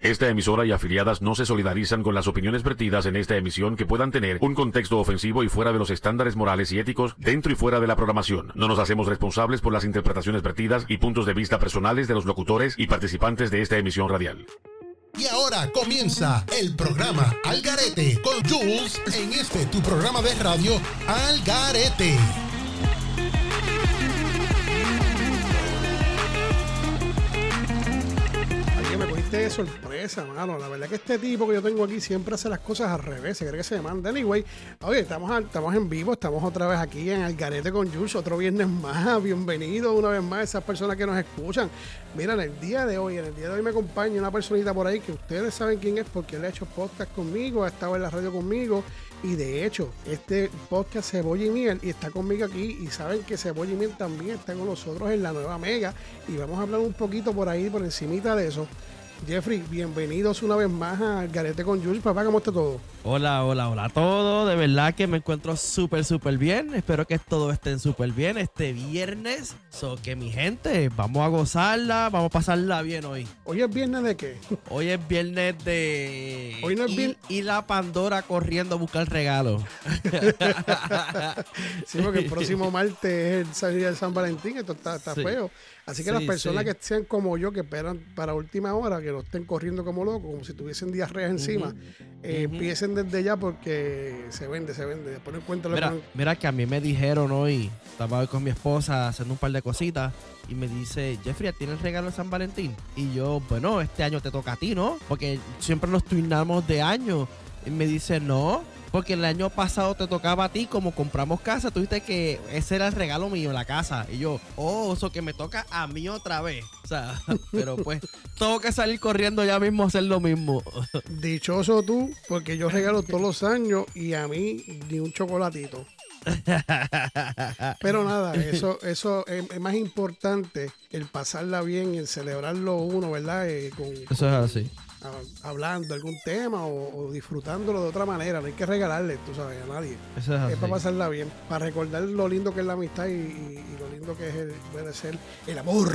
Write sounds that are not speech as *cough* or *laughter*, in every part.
Esta emisora y afiliadas no se solidarizan con las opiniones vertidas en esta emisión que puedan tener un contexto ofensivo y fuera de los estándares morales y éticos dentro y fuera de la programación. No nos hacemos responsables por las interpretaciones vertidas y puntos de vista personales de los locutores y participantes de esta emisión radial. Y ahora comienza el programa Algarete con Jules en este tu programa de radio Algarete. Sorpresa, mano. La verdad que este tipo que yo tengo aquí siempre hace las cosas al revés. Se cree que se manda. Anyway, oye, estamos, estamos en vivo, estamos otra vez aquí en Algarete con Jules, otro viernes más. *laughs* Bienvenido una vez más a esas personas que nos escuchan. Mira, en el día de hoy, en el día de hoy me acompaña una personita por ahí que ustedes saben quién es porque él ha hecho podcast conmigo, ha estado en la radio conmigo. Y de hecho, este podcast Cebolla y Miel y está conmigo aquí. Y saben que Cebolla y Miel también está con nosotros en la nueva Mega. Y vamos a hablar un poquito por ahí, por encimita de eso. Jeffrey, bienvenidos una vez más a Garete con Jules. Papá, ¿cómo está todo? Hola, hola, hola a todos. De verdad que me encuentro súper, súper bien. Espero que todo estén súper bien este viernes. So que mi gente, vamos a gozarla, vamos a pasarla bien hoy. ¿Hoy es viernes de qué? Hoy es viernes de... Hoy no es viernes... Y, la Pandora corriendo a buscar regalo. *laughs* sí, porque el próximo *laughs* martes es el día de San Valentín. Esto está, feo. Así que las personas que sean como yo, que esperan para última hora, que no estén corriendo como locos, como si tuviesen diarrea encima, eh, empiecen desde ya porque se vende, se vende. Después no encuentro mira, mira que a mí me dijeron hoy, estaba hoy con mi esposa haciendo un par de cositas y me dice, Jeffrey, ¿tienes regalo de San Valentín? Y yo, bueno, este año te toca a ti, ¿no? Porque siempre nos turnamos de año. Y me dice, no, porque el año pasado te tocaba a ti, como compramos casa, tú dijiste que ese era el regalo mío, la casa. Y yo, oh, eso que me toca a mí otra vez. O sea, *laughs* pero pues tengo que salir corriendo ya mismo a hacer lo mismo. *laughs* Dichoso tú, porque yo regalo todos los años y a mí ni un chocolatito. Pero nada, eso, eso es, más importante el pasarla bien, el celebrarlo uno, ¿verdad? Eh, eso es así hablando algún tema o, disfrutándolo de otra manera. No hay que regalarle, tú sabes, a nadie. es, para pasarla bien, para recordar lo lindo que es la amistad y, lo lindo que es el, puede ser el amor.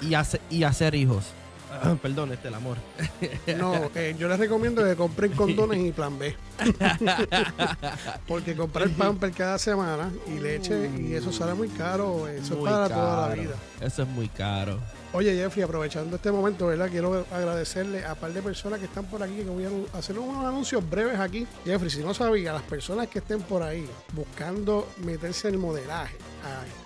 Y, y hacer hijos. Ah, *laughs* perdón, este el amor. *laughs* No, eh, yo les recomiendo que compren condones y plan B. *laughs* Porque comprar pamper cada semana y leche y eso sale muy caro. Eso es para toda la vida. Eso es muy caro. Oye, Jeffrey, aprovechando este momento, ¿verdad? Quiero agradecerle a un par de personas que están por aquí, que voy a hacer unos anuncios breves aquí. Jeffrey, si no sabía, las personas que estén por ahí buscando meterse en el modelaje,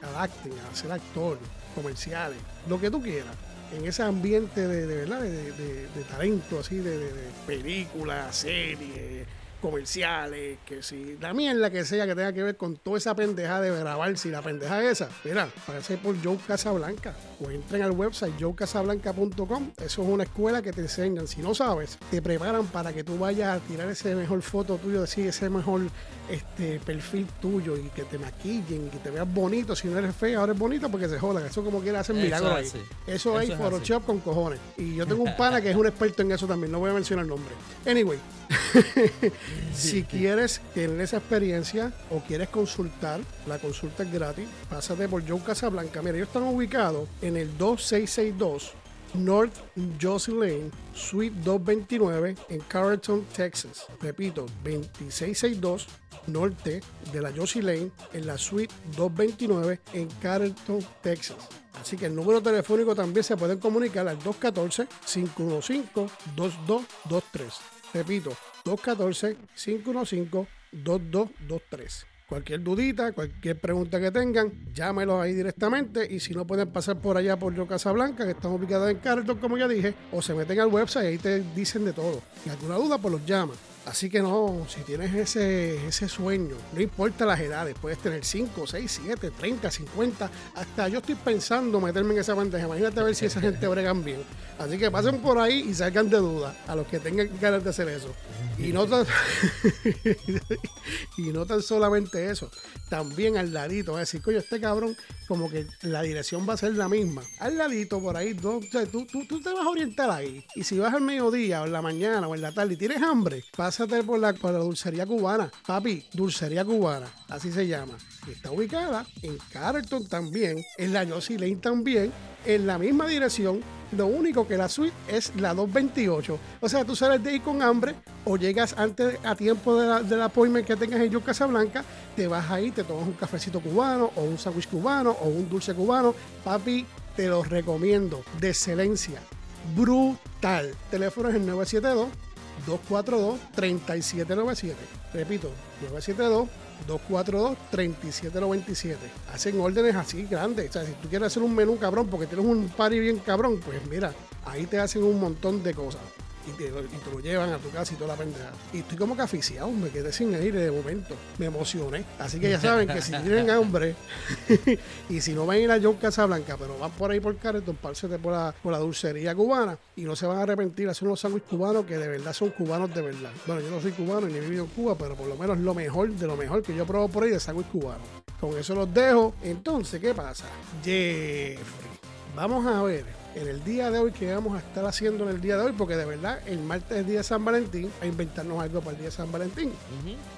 a, acting, a ser actor, comerciales, lo que tú quieras, en ese ambiente de, verdad de, talento así de, de películas, series, comerciales, que si la mierda que sea que tenga que ver con toda esa pendeja de grabar, si la pendeja esa, mira, parece por Joe Casablanca. O entren al website joecasablanca.com. Eso es una escuela que te enseñan. Si no sabes, te preparan para que tú vayas a tirar ese mejor foto tuyo, decir ese mejor este perfil tuyo y que te maquillen, que te veas bonito. Si no eres feo, ahora es bonito porque se jodan. Eso como quiera hacer milagros ahí. Eso, es Photoshop con cojones. Y yo tengo un *laughs* pana que es un experto en eso también. No voy a mencionar el nombre. Anyway, *laughs* si *laughs* quieres tener esa experiencia o quieres consultar, la consulta es gratis. Pásate por Joe Casablanca. Mira, ellos están ubicados en el 2662 North Josie Lane, Suite 229 en Carrollton, Texas. Repito, 2662 Norte de la Josie Lane en la Suite 229 en Carrollton, Texas. Así que el número telefónico también se pueden comunicar al 214-515-2223. Repito, 214-515-2223. Cualquier dudita, cualquier pregunta que tengan, llámelos ahí directamente. Y si no pueden pasar por allá por Yo Blanca, que están ubicados en Carlton, como ya dije, o se meten al website y ahí te dicen de todo. Y alguna duda, pues los llaman. Así que no, si tienes ese, ese sueño, no importa las edades, puedes tener 5, 6, 7, 30, 50, hasta yo estoy pensando meterme en esa bandeja. Imagínate a ver si esa gente *laughs* bregan bien. Así que pasen por ahí y salgan de duda a los que tengan ganas de hacer eso. Y no tan, *laughs* y no tan solamente eso, también al ladito, va a decir, coño, este cabrón, como que la dirección va a ser la misma. Al ladito, por ahí, tú, tú, te vas a orientar ahí. Y si vas al mediodía o en la mañana o en la tarde y tienes hambre, pásate por la, por la dulcería cubana. Papi, dulcería cubana, así se llama. Está ubicada en Carlton también, en la Yossi Lane también, en la misma dirección Lo único que la suite es la 228. O sea, tú sales de ahí con hambre o llegas antes a tiempo de la, del appointment que tengas en York Casablanca, te vas ahí, te tomas un cafecito cubano o un sándwich cubano o un dulce cubano. Papi, te los recomiendo. De excelencia. Brutal. Teléfono es el 972 242 3797. Repito, 972 242-3797. Hacen órdenes así grandes. O sea, si tú quieres hacer un menú cabrón porque tienes un party bien cabrón, pues mira, ahí te hacen un montón de cosas. Y te, y te lo llevan a tu casa y toda la pendeja. Y estoy como que aficiado, me quedé sin ir de momento. Me emocioné. Así que ya saben que si *laughs* tienen hambre *laughs* y si no van a ir a John Casablanca, pero van por ahí por Carreton, pársete por la, por la dulcería cubana y no se van a arrepentir. Hacen unos sándwiches cubanos que de verdad son cubanos de verdad. Bueno, yo no soy cubano ni he vivido en Cuba, pero por lo menos lo mejor de lo mejor que yo probo por ahí de sándwich cubano. Con eso los dejo. Entonces, ¿qué pasa? Jeffrey, vamos a ver en el día de hoy que vamos a estar haciendo en el día de hoy, porque de verdad el martes es día de San Valentín, a inventarnos algo para el día de San Valentín.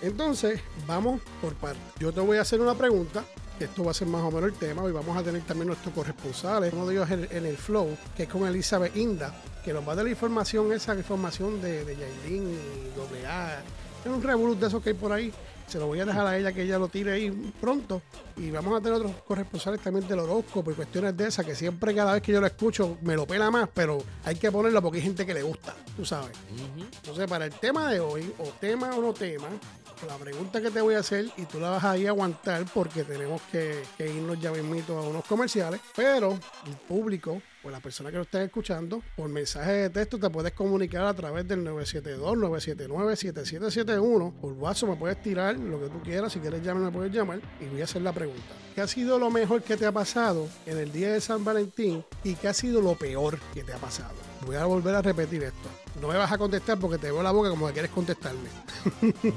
Entonces, vamos por partes. Yo te voy a hacer una pregunta. Esto va a ser más o menos el tema. Hoy vamos a tener también nuestros corresponsales, uno de ellos en, en el Flow, que es con Elizabeth Inda, que nos va a dar la información, esa información de, de Yailin y AA. Es un revolut de esos que hay por ahí. Se lo voy a dejar a ella que ella lo tire ahí pronto. Y vamos a tener otros corresponsales también del horóscopo y cuestiones de esas, que siempre cada vez que yo lo escucho me lo pela más, pero hay que ponerlo porque hay gente que le gusta, tú sabes. Entonces, para el tema de hoy, o tema o no tema, la pregunta que te voy a hacer, y tú la vas a ir a aguantar porque tenemos que, que irnos ya mismito a unos comerciales, pero el público o la persona que lo esté escuchando, por mensaje de texto te puedes comunicar a través del 972-979-7771. Por WhatsApp me puedes tirar lo que tú quieras. Si quieres llamar, me puedes llamar y voy a hacer la pregunta. ¿Qué ha sido lo mejor que te ha pasado en el día de San Valentín y qué ha sido lo peor que te ha pasado? Voy a volver a repetir esto. No me vas a contestar porque te veo la boca como que quieres contestarme. *laughs*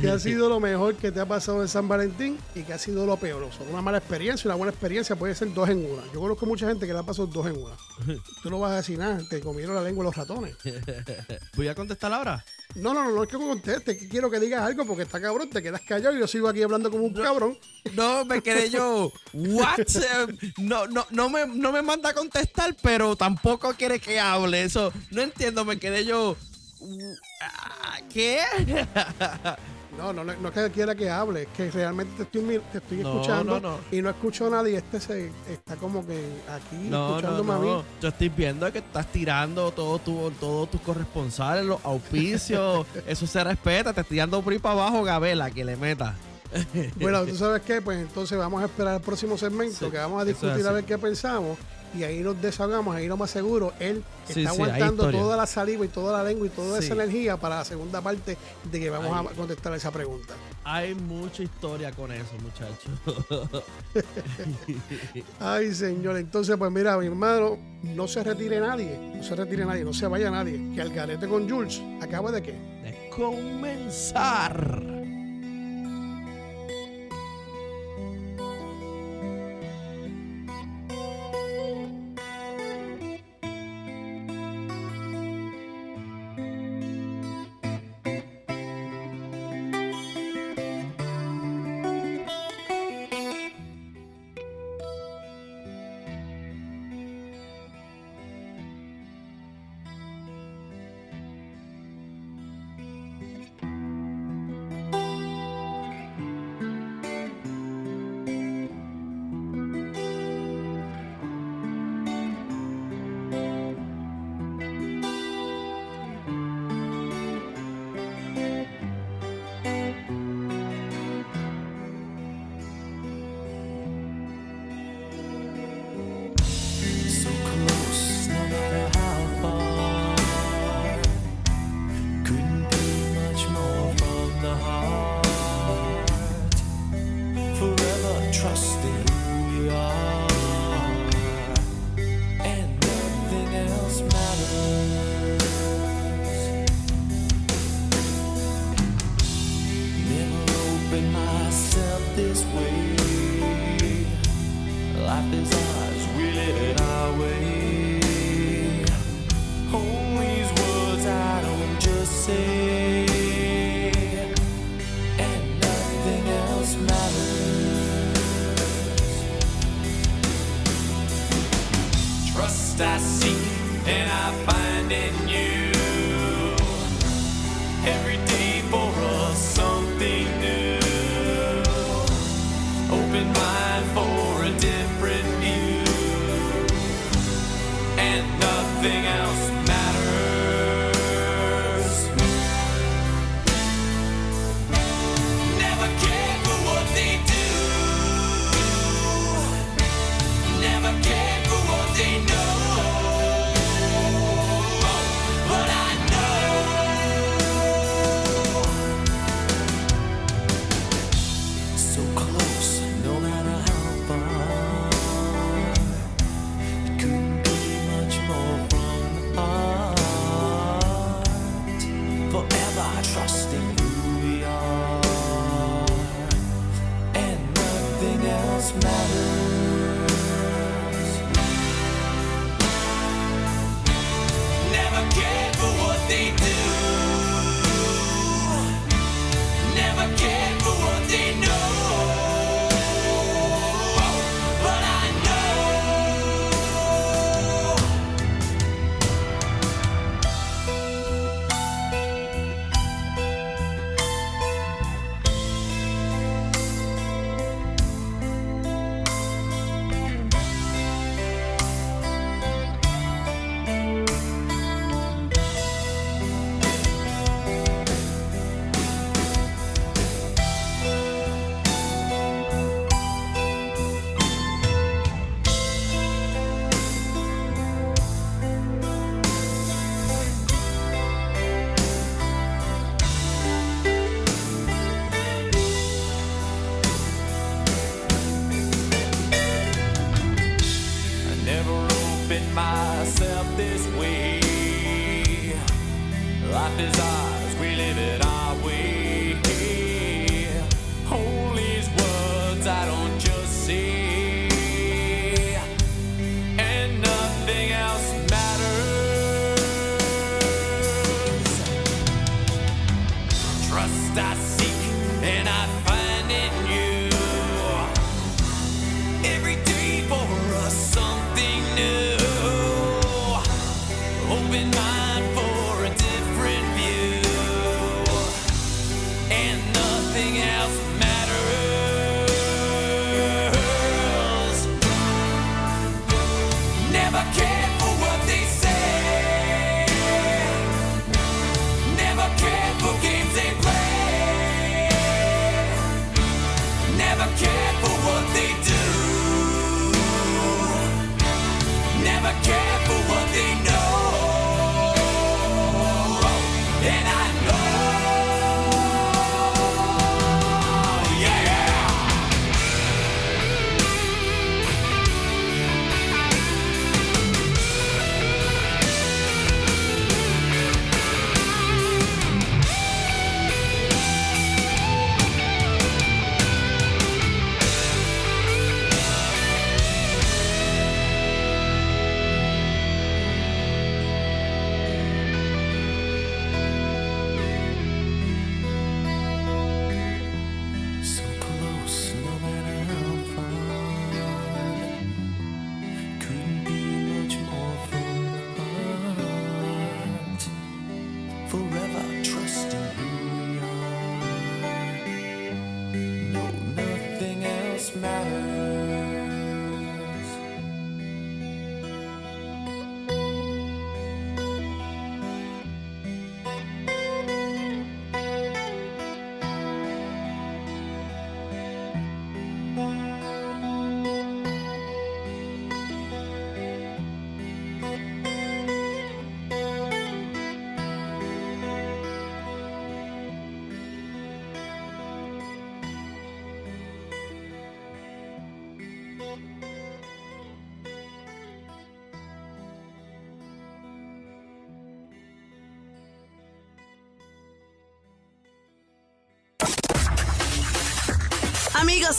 ¿Qué ha sido lo mejor que te ha pasado en San Valentín y qué ha sido lo peor? O sea, una mala experiencia y una buena experiencia puede ser dos en una. Yo conozco mucha gente que le ha pasado dos en una. *laughs* Tú no vas a decir nada, te comieron la lengua los ratones. *laughs* ¿Voy a contestar ahora? No, no, no, no es que conteste, es que quiero que digas algo porque está cabrón, te quedas callado y yo sigo aquí hablando como un cabrón. No, me quedé yo. What? *laughs* No, no, no me, no me manda a contestar, pero tampoco quiere que hable. Eso, no entiendo, me quedé yo. Ah, ¿Qué? *laughs* No, no, no, es que quiera que hable, es que realmente te estoy, te estoy No, escuchando no, no. y no escucho a nadie. Este se está como que aquí No, no, escuchándome a no. mí. Yo estoy viendo que estás tirando todos tu, todos tus corresponsales, los auspicios. *laughs* Eso se respeta. Te estoy dando por ahí para abajo, Gabela, que le meta. Bueno, *laughs* tú sabes qué, pues entonces vamos a esperar el próximo segmento Sí, que vamos a es discutir a ver qué pensamos y ahí nos desahogamos, ahí lo más seguro, él Sí, está sí, aguantando toda la saliva y toda la lengua y toda Sí. esa energía para la segunda parte de que vamos a contestar esa pregunta. Hay mucha historia con eso, muchachos. *laughs* Ay, señor, entonces pues mira, mi hermano, no se retire nadie, no se retire nadie, no se vaya nadie, que al garete con Jules acaba de qué? de comenzar. trusting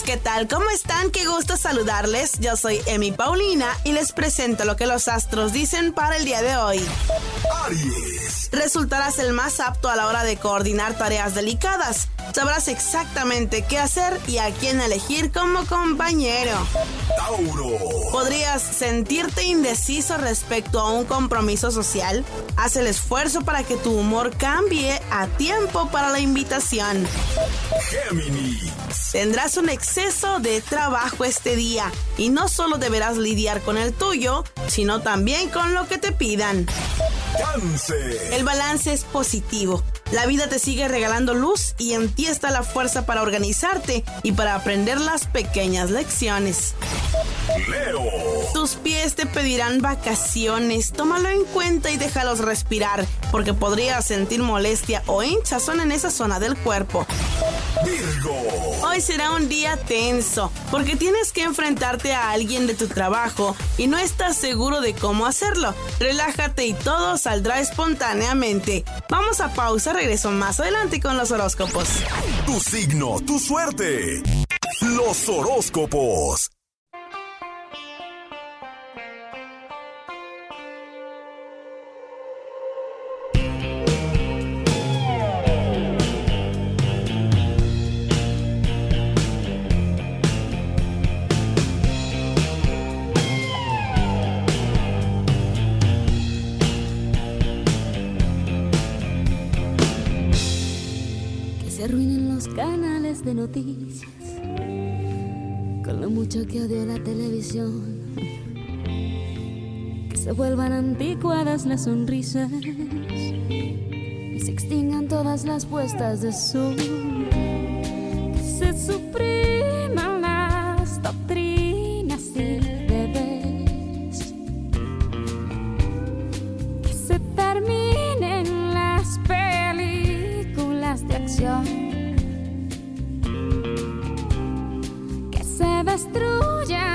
Amigos, ¿qué tal? ¿Cómo están? Qué gusto saludarles. Yo soy Emi Paulina y les presento lo que los astros dicen para el día de hoy. Aries, Resultarás el más apto a la hora de coordinar tareas delicadas. Sabrás exactamente qué hacer y a quién elegir como compañero. Tauro, ¿Podrías sentirte indeciso respecto a un compromiso social? Haz el esfuerzo para que tu humor cambie a tiempo para la invitación. Géminis, Tendrás un exceso de trabajo este día y no solo deberás lidiar con el tuyo, sino también con lo que te pidan. Cáncer, El balance es positivo. La vida te sigue regalando luz y en ti está la fuerza para organizarte y para aprender las pequeñas lecciones. Leo, Tus pies te pedirán vacaciones. Tómalo en cuenta y déjalos respirar, porque podrías sentir molestia o hinchazón en esa zona del cuerpo. Virgo, Hoy será un día tenso, porque tienes que enfrentarte a alguien de tu trabajo y no estás seguro de cómo hacerlo. Relájate y todo saldrá espontáneamente. Vamos a pausa, regreso más adelante con los horóscopos. tu signo, tu suerte. Los horóscopos. Noticias con lo mucho que odio la televisión. Que se vuelvan anticuadas las sonrisas y se extingan todas las puestas de sol. Que se supriman Que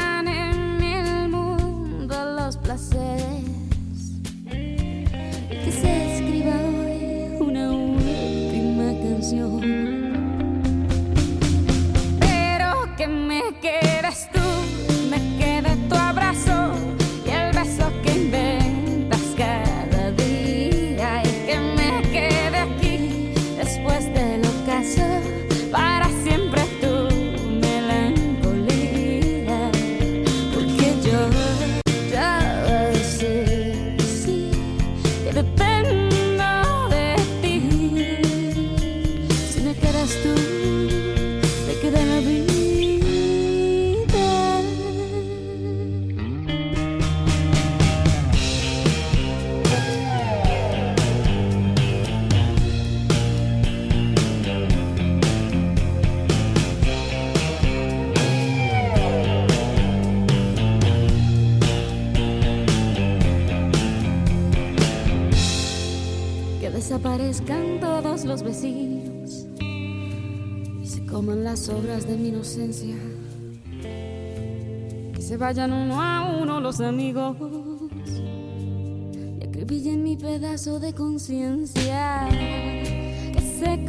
vayan uno a uno los amigos y acribillen mi pedazo de conciencia. Que se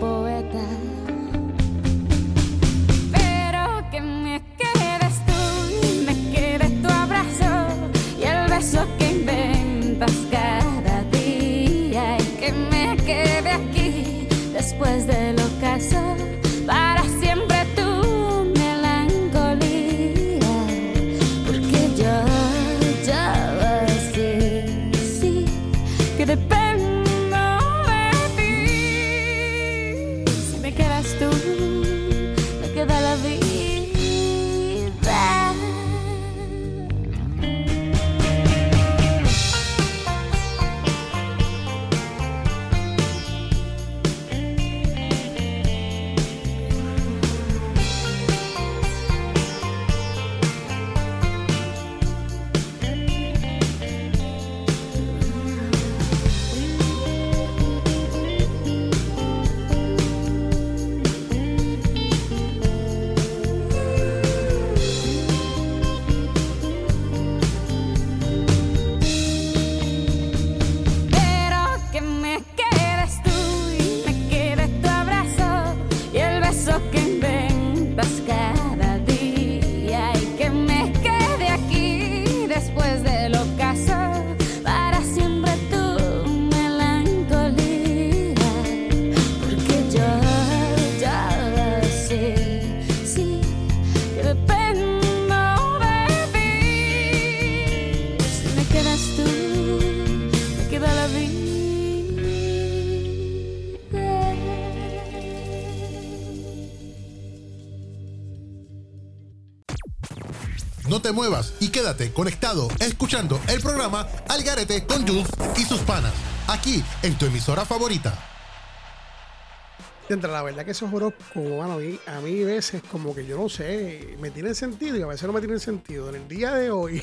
poeta. Muevas y quédate conectado escuchando el programa Al Garete con Jules y sus panas. Aquí en tu emisora favorita. Entre la verdad que esos horóscopos, bueno, a mí, a mí veces como que yo no sé, me tienen sentido y a veces no me tienen sentido. En el día de hoy,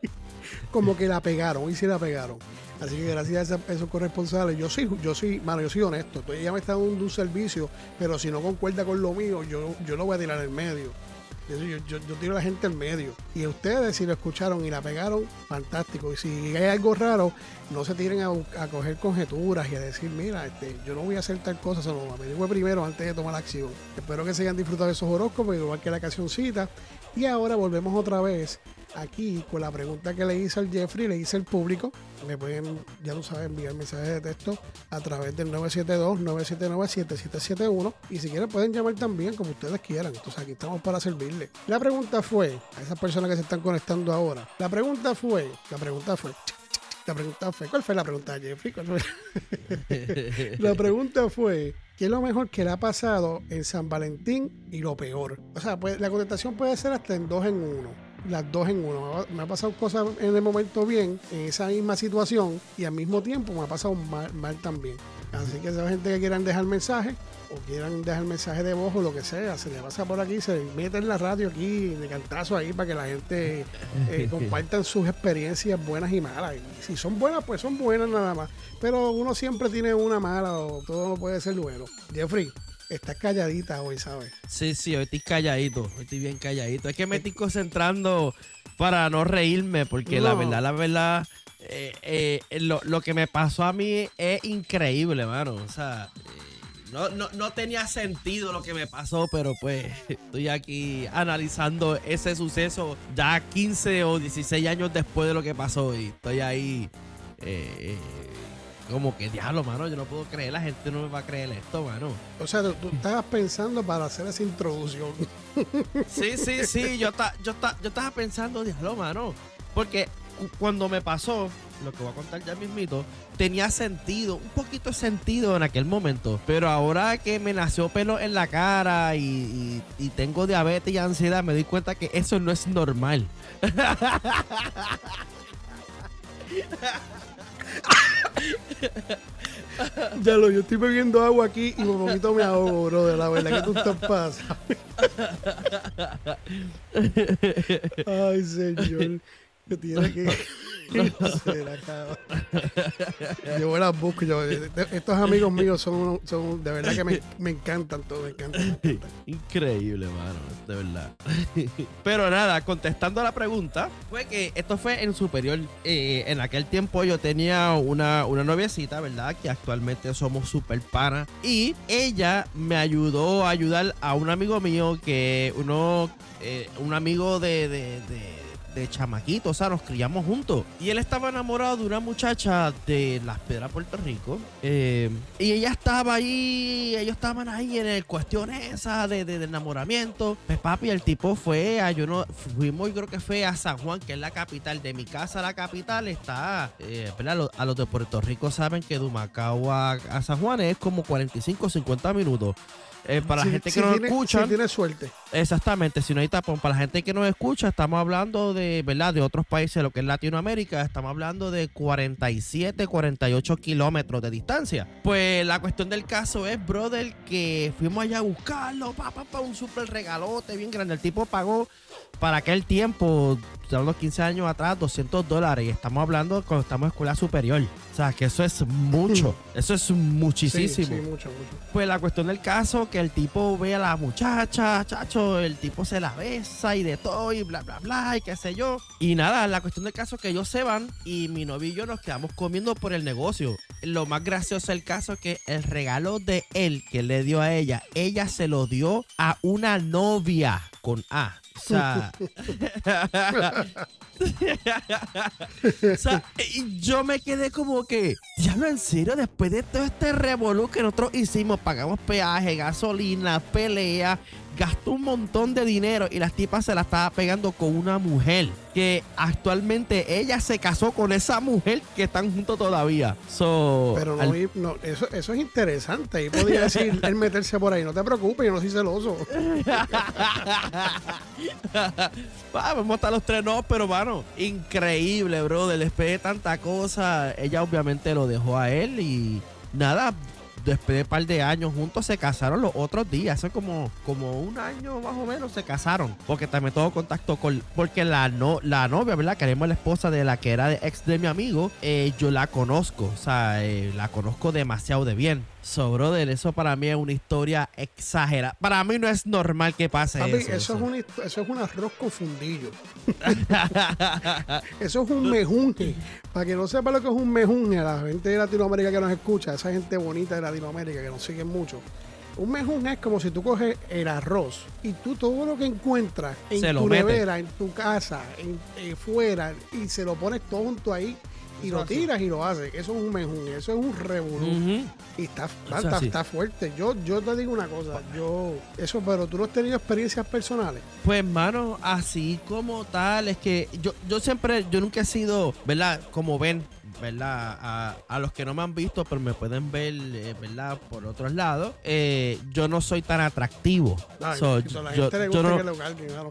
*laughs* como que la pegaron, hoy sí la pegaron. Así que gracias a esos corresponsales, yo sí, yo sí, mano, yo soy honesto. Ella me está dando un servicio, pero si no concuerda con lo mío, yo, yo lo voy a tirar en medio. Yo, tiro a la gente en medio. Y ustedes, si lo escucharon y la pegaron, fantástico. Y si hay algo raro, no se tiren a, coger conjeturas y a decir, mira, este, yo no voy a hacer tal cosa, sino averigüe primero antes de tomar acción. Espero que se hayan disfrutado de esos horóscopos, igual que la cancioncita. Y ahora volvemos otra vez aquí con la pregunta que le hice al Jeffrey, le hice al público. Me pueden, ya lo saben, enviar mensajes de texto a través del 972-979-7771. Y si quieren pueden llamar también, como ustedes quieran. Entonces aquí estamos para servirle. La pregunta fue, a esas personas que se están conectando ahora, la pregunta fue, la pregunta fue, la pregunta fue, ¿cuál fue la pregunta, Jeffrey? ¿Cuál fue? *laughs* la pregunta fue, ¿qué es lo mejor que le ha pasado en San Valentín y lo peor? O sea, pues, la contestación puede ser hasta en dos en uno. Las dos en uno. Me ha pasado cosas en el momento bien, en esa misma situación, y al mismo tiempo me ha pasado mal, mal también. Así que esa gente que quieran dejar mensaje o quieran dejar mensaje de voz o lo que sea, se le pasa por aquí, se mete en la radio aquí, de cantazo ahí para que la gente eh, *laughs* compartan sus experiencias buenas y malas. Y si son buenas, pues son buenas nada más. Pero uno siempre tiene una mala o todo no puede ser bueno. Jeffrey, estás calladita hoy, ¿sabes? Sí, sí, hoy estoy calladito, hoy estoy bien calladito. Es que me estoy concentrando para no reírme, porque la verdad, la verdad, eh, eh, lo, lo que me pasó a mí es increíble, mano. O sea, eh, no, no, no tenía sentido lo que me pasó, pero pues estoy aquí analizando ese suceso ya 15 o 16 años después de lo que pasó y estoy ahí... eh, eh, como que diablo, mano, yo no puedo creer, la gente no me va a creer esto, mano. O sea, tú, estabas pensando para hacer esa introducción. *laughs* Sí, sí, sí, yo, ta- yo, ta- yo estaba pensando, diablo, mano. Porque cu- cuando me pasó, lo que voy a contar ya mismito, tenía sentido, un poquito de sentido en aquel momento. Pero ahora que me nació pelo en la cara y, y- y tengo diabetes y ansiedad, me doy cuenta que eso no es normal. *laughs* Ya lo, yo estoy bebiendo agua aquí y un poquito me ahogo, bro. De la verdad que tú estás pasando. *laughs* Ay, señor. Que tiene que *laughs* ser acá. Yo las busco. Yo, estos amigos míos son, son de verdad que me, me encantan todos, me encantan. me encantan. Increíble, mano, de verdad. Pero nada, contestando a la pregunta, fue que esto fue en superior. Eh, en aquel tiempo yo tenía una, una noviecita, ¿verdad? Que actualmente somos super panas. Y ella me ayudó a ayudar a un amigo mío que uno, eh, un amigo de, de, de- de chamaquito, o sea, nos criamos juntos. Y él estaba enamorado de una muchacha de Las Piedras, Puerto Rico. eh, y ella estaba ahí, ellos estaban ahí en el cuestión esa de, de- de enamoramiento. Pues papi, el tipo fue a, yo no, fuimos, yo creo que fue a San Juan, que es la capital. De mi casa a la capital está, eh, ¿verdad? A los de Puerto Rico saben que de Humacao a, a San Juan es como 45 50 minutos. Eh, para Si- la gente que si no tiene- escucha. Si tienes suerte. Exactamente, si no hay tapón, para la gente que nos escucha, estamos hablando de, ¿verdad? De otros países, lo que es Latinoamérica, estamos hablando de 47, 48 kilómetros de distancia. Pues la cuestión del caso es, brother, que fuimos allá a buscarlo, pa, pa, pa, un super regalote bien grande. El tipo pagó para aquel tiempo, hablando 15 años atrás, 200 dólares. Y estamos hablando cuando estamos en escuela superior. O sea, que eso es mucho, *laughs* eso es Sí, muchísimo. sí, mucho, mucho. Pues la cuestión del caso, que el tipo ve a la muchacha, chacho, el tipo se la besa y de todo y bla, bla, bla, y qué sé yo. Y nada, la cuestión del caso es que ellos se van y mi novio y yo nos quedamos comiendo por el negocio. Lo más gracioso del caso es que el regalo de él que le dio a ella, ella se lo dio a una novia con A. O sea, *laughs* o yo me quedé como que, diablo, en serio, después de todo este revolú que nosotros hicimos, pagamos peaje, gasolina, pelea, gastó un montón de dinero y las tipas se la estaba pegando con una mujer que actualmente ella se casó con esa mujer que están juntos todavía. So, Pero no, al- y- no, eso, eso es interesante. Y podía decir *laughs* él meterse por ahí. No te preocupes, yo no soy celoso. *laughs* Ah, vamos a estar los tres, no, pero mano, increíble, brother. Después de tanta cosa, ella obviamente lo dejó a él y nada. Después de un par de años juntos se casaron los otros días. Hace como, como un año más o menos se casaron. Porque también todo contacto con. Porque la, no, la novia, ¿verdad? Queremos la esposa de la que era de ex de mi amigo. eh, yo la conozco. O sea, eh, la conozco demasiado de bien. So, brother, eso para mí es una historia exagerada. Para mí no es normal que pase Papi, eso. eso, es un, eso es un arroz con fundillo. *laughs* Eso es un mejunje. Para que no sepa lo que es un mejunje, a la gente de Latinoamérica que nos escucha, esa gente bonita de Latinoamérica que nos siguen mucho. Un mejunje es como si tú coges el arroz y tú todo lo que encuentras en Se tu nevera, en tu casa, en, eh, fuera, y se lo pones todo junto ahí y Eso lo tiras y lo haces. Eso es un mejunje, eso es un revolú. Y está, está, está fuerte. Yo, yo te digo una cosa, yo, eso, pero tú no has tenido experiencias personales. Pues, mano, así como tal, es que yo, yo siempre, yo nunca he sido, ¿verdad? Como ven, ¿verdad? A, a los que no me han visto, pero me pueden ver, eh, ¿verdad? Por otros lados, eh, yo no soy tan atractivo.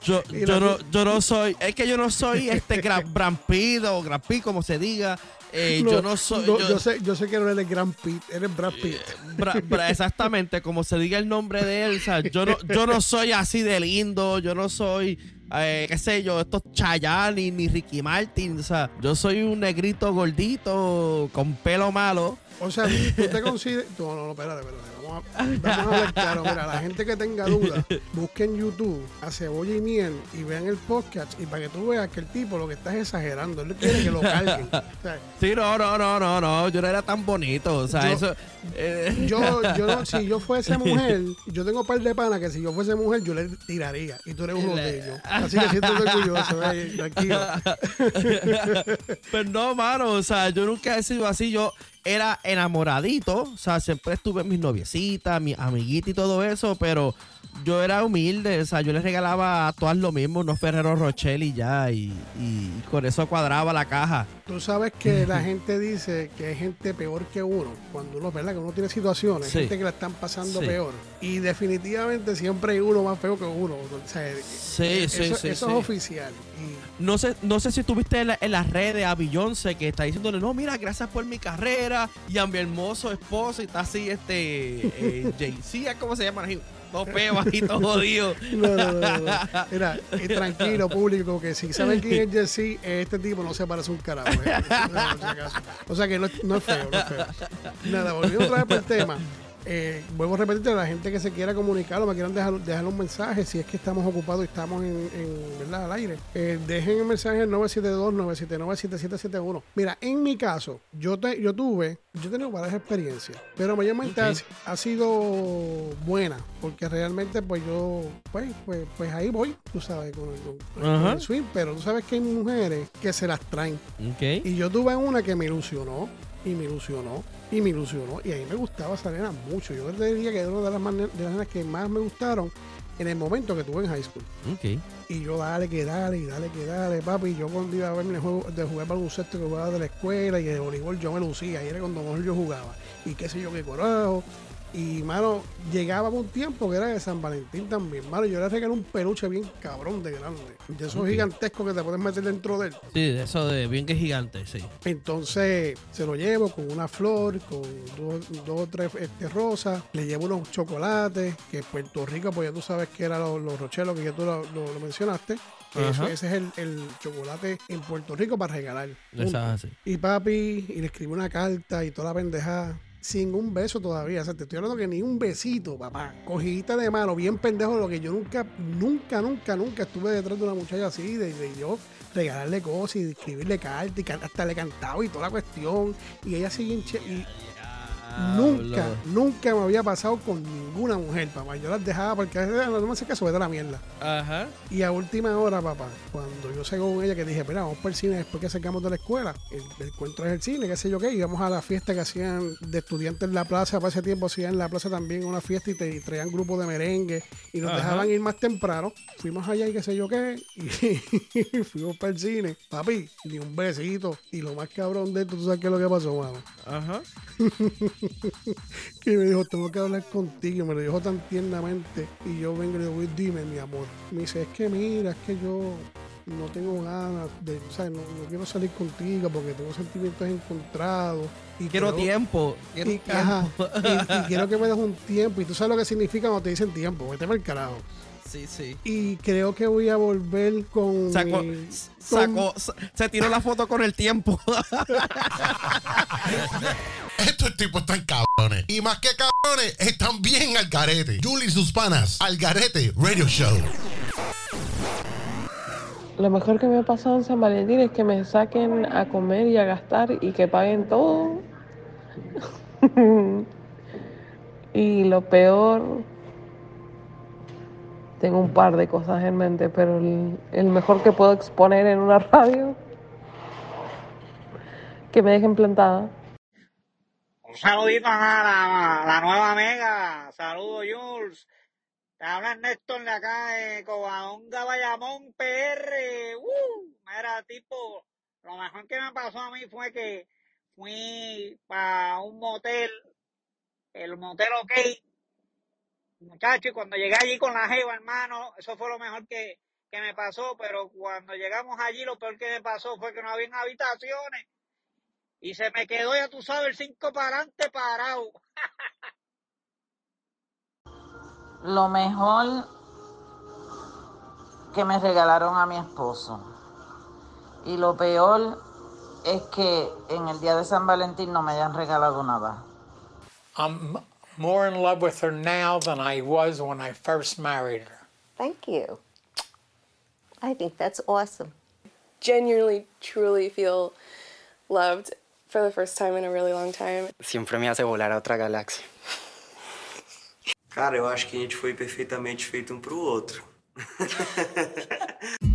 Yo, no, yo, no, soy, es que yo no soy este gran *laughs* o Grampi, como se diga. eh, yo no soy. no, yo- yo sé, yo sé que no eres Grand Pitt, eres Brad Pitt. Bra- bra- *laughs* exactamente, como se diga el nombre de él, o sea, yo no, yo no soy así de lindo, yo no soy, eh, qué sé yo, estos Chayanne ni Ricky Martin, o sea, yo soy un negrito gordito con pelo malo. O sea, tú te consideras. No, no, no, espérate, espérate. Vamos a, vamos a hablar claro. Mira, la gente que tenga dudas, busquen YouTube a Cebolla y Miel y vean el podcast. Y para que tú veas que el tipo lo que está es exagerando. Él quiere que lo carguen. O sea, Sí, no, no, no, no, no, yo no era tan bonito, o sea, Yo- eso... eh, yo, yo no- si yo fuese *laughs* mujer, yo tengo un par de panas que si yo fuese mujer, yo le tiraría. Y tú eres uno de ellos. Así que siéntete orgulloso, eh, tranquilo. *laughs* Pues no, mano, o sea, yo nunca he sido así, yo era enamoradito, o sea, siempre estuve mis noviecitas, mis amiguitas y todo eso, pero yo era humilde, o sea, yo les regalaba a todas lo mismo, unos Ferrero Rocher y ya, y, y con eso cuadraba la caja. Tú sabes que *laughs* la gente dice que hay gente peor que uno. Cuando uno, ¿verdad? Que uno tiene situaciones, Sí. gente que la están pasando Sí. peor. Y definitivamente siempre hay uno más feo que uno. O sea, Sí, sí, eso, eso es oficial. Y No sé, no sé si tuviste en, la- en las redes a Beyoncé que está diciéndole, no, mira, gracias por mi carrera y a mi hermoso esposo y está así, este, eh, *laughs* Jay-Z, ¿cómo se llama? Así, Todo peo ahí, todo jodido. No, no, no, no. Mira, y tranquilo, público, que si saben quién es Jesse, este tipo no se parece un carajo. eh. *laughs* O sea que no, es- no es feo, no es feo. Nada, volviendo otra vez por el tema. Eh, vuelvo a repetirte a la gente que se quiera comunicar o me quieran dejar, dejar un mensaje si es que estamos ocupados y estamos en, en, ¿verdad? al aire. Eh, dejen el mensaje al 972-979-7771. Mira, en mi caso, yo te, yo tuve, yo he tenido varias experiencias, pero mayormente Ok. ha, ha sido buena, porque realmente pues yo, pues, pues, pues ahí voy, tú sabes, con el, con- con Ajá. el swing, pero tú sabes que hay mujeres que se las traen. Y yo tuve una que me ilusionó, y me ilusionó, y me ilusionó. Y ahí me gustaba esa nena mucho. Yo te diría que era una de las, mane- de las nenas que más me gustaron en el momento que tuve en high school. Y yo dale que dale, y dale que dale, papi. Y yo cuando iba a verme el juego de jugar baloncesto que jugaba de la escuela y de voleibol, yo me lucía. Y era cuando mejor yo jugaba. Y qué sé yo, qué corajo. Y, mano, llegaba un tiempo que era de San Valentín también. Mano, yo le regalé un peluche bien cabrón de grande. De esos Ok. gigantescos que te puedes meter dentro de él. Sí, eso de bien que gigante, sí. Entonces se lo llevo con una flor, con dos, dos o tres este, rosas. Le llevo unos chocolates, que Puerto Rico, pues ya tú sabes que eran los, los rochelos que ya tú lo, lo- lo mencionaste. Eso- ese es el, el chocolate en Puerto Rico para regalar. Así. Y papi, y le escribí una carta y toda la pendejada. Sin un beso todavía. O sea, te estoy hablando que ni un besito, papá. Cogidita de mano, bien pendejo, lo que yo nunca, nunca, nunca, nunca estuve detrás de una muchacha así, de, de yo regalarle cosas y escribirle cartas y can- hasta le cantaba y toda la cuestión. Y ella sigue en che- y nunca, nunca me había pasado con ninguna mujer, papá. Yo las dejaba porque no me hace caso, vete a la mierda. Ajá. Y a última hora, papá, cuando yo salgo con ella, que dije, espera, vamos por el cine después que sacamos de la escuela. El, el encuentro es el cine, qué sé yo qué. Íbamos a la fiesta que hacían de estudiantes en la plaza. Para ese tiempo hacían en la plaza también una fiesta y te y traían grupos de merengue. Y nos Ajá. dejaban ir más temprano. Fuimos allá y qué sé yo qué. *laughs* Y fuimos para el cine. Papi, ni un besito. Y lo más cabrón de esto, ¿tú sabes qué es lo que pasó, mano? Ajá. *laughs* que me dijo, tengo que hablar contigo, me lo dijo tan tiernamente, y yo vengo y le digo, "Uy, dime, mi amor. Me dice, es que mira, es que yo no tengo ganas de, o sea, no, no quiero salir contigo porque tengo sentimientos encontrados. Y Quiero creo- tiempo. Quiero y, tiempo. ajá, y- y *laughs* quiero que me des un tiempo. Y tú sabes lo que significa cuando te dicen tiempo, vete para el carajo. Sí, sí. Y creo que voy a volver con. Sacó, mi- sacó, se tiró la foto con el tiempo. *laughs* Estos tipos están cabrones. Y más que cabrones, están bien al garete. Julie y sus panas. Al garete Radio Show. Lo mejor que me ha pasado en San Valentín es que me saquen a comer y a gastar y que paguen todo. *laughs* y lo peor, tengo un par de cosas en mente, pero el, el mejor que puedo exponer en una *laughs* radio, que me dejen plantada. Un saludito a la, nueva mega. Saludos, Jules. Te habla Néstor de acá de Covadonga, Bayamón, PR. ¡Uh! Mira, tipo, lo mejor que me pasó a mí fue que fui para un motel, el motel OK. Muchacho, y cuando llegué allí con la jeva, hermano, eso fue lo mejor que, que me pasó, pero cuando llegamos allí, lo peor que me pasó fue que no habían habitaciones. Y se me quedó, ya tú sabes, el 5 para adelante parado. *laughs* Lo mejor que me regalaron a mi esposo. Y lo peor es que en el día de San Valentín no me hayan regalado nada. I'm more in love with her now than I was when I first married her. Thank you. I think that's awesome. Genuinely, truly feel loved for the first time in a really long time. Siempre me hace volar a otra galaxia. Cara, eu acho que a gente foi perfeitamente feito um pro outro. *laughs*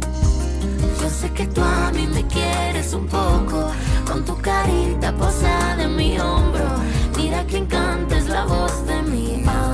Sé que tú a mí me quieres un poco, con tu carita posada en mi hombro. Mira que encanta es la voz de mi alma.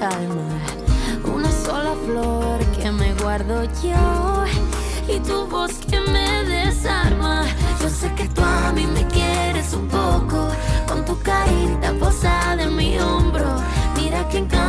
Una sola flor que me guardo yo y tu voz que me desarma. Yo sé que tú a mí me quieres un poco, con tu carita posada en mi hombro. Mira que encanta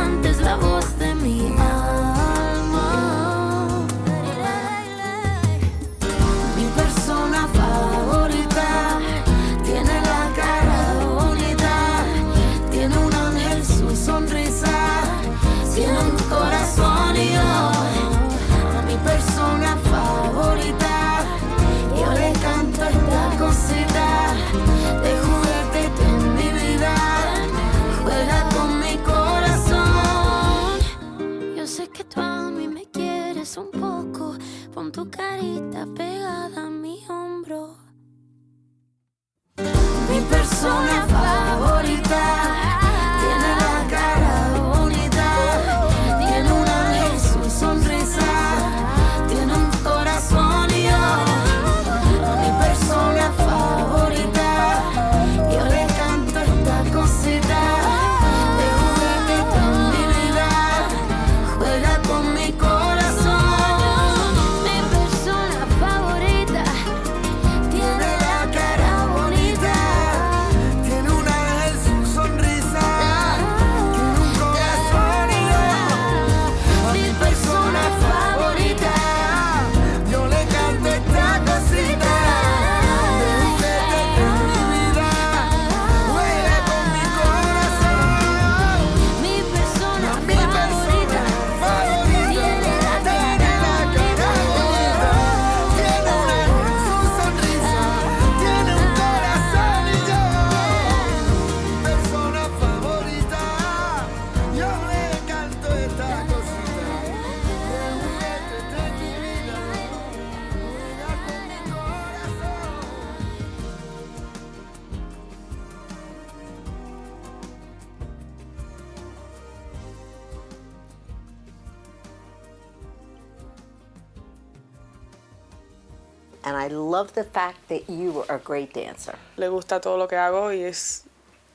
the fact that you are a great dancer. Le gusta todo lo que hago y es,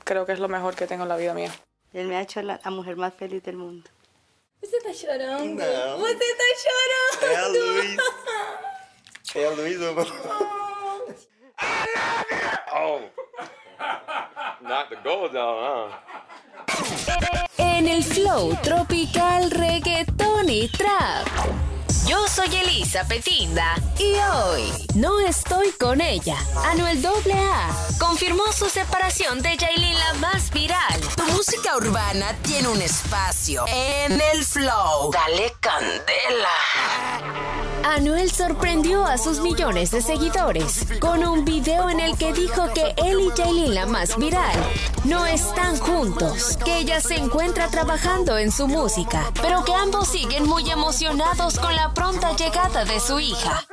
creo que es lo mejor que tengo en la vida mía. Él me ha hecho la, la mujer más feliz del mundo. Você tá chorando? Não. Você tá chorando? É a Luiz. É a Luiz, amor. *laughs* Oh. Not the gold though, huh? En el flow tropical reggaetón y trap. Yo soy Elisa Petinda y hoy no estoy con ella. Anuel AA confirmó su separación de Yailin la más viral. Música urbana tiene un espacio en el flow. Dale candela. Anuel sorprendió a sus millones de seguidores con un video en el que dijo que él y Yailin la más viral no están juntos, que ella se encuentra trabajando en su música, pero que ambos siguen muy emocionados con la pronta llegada de su hija.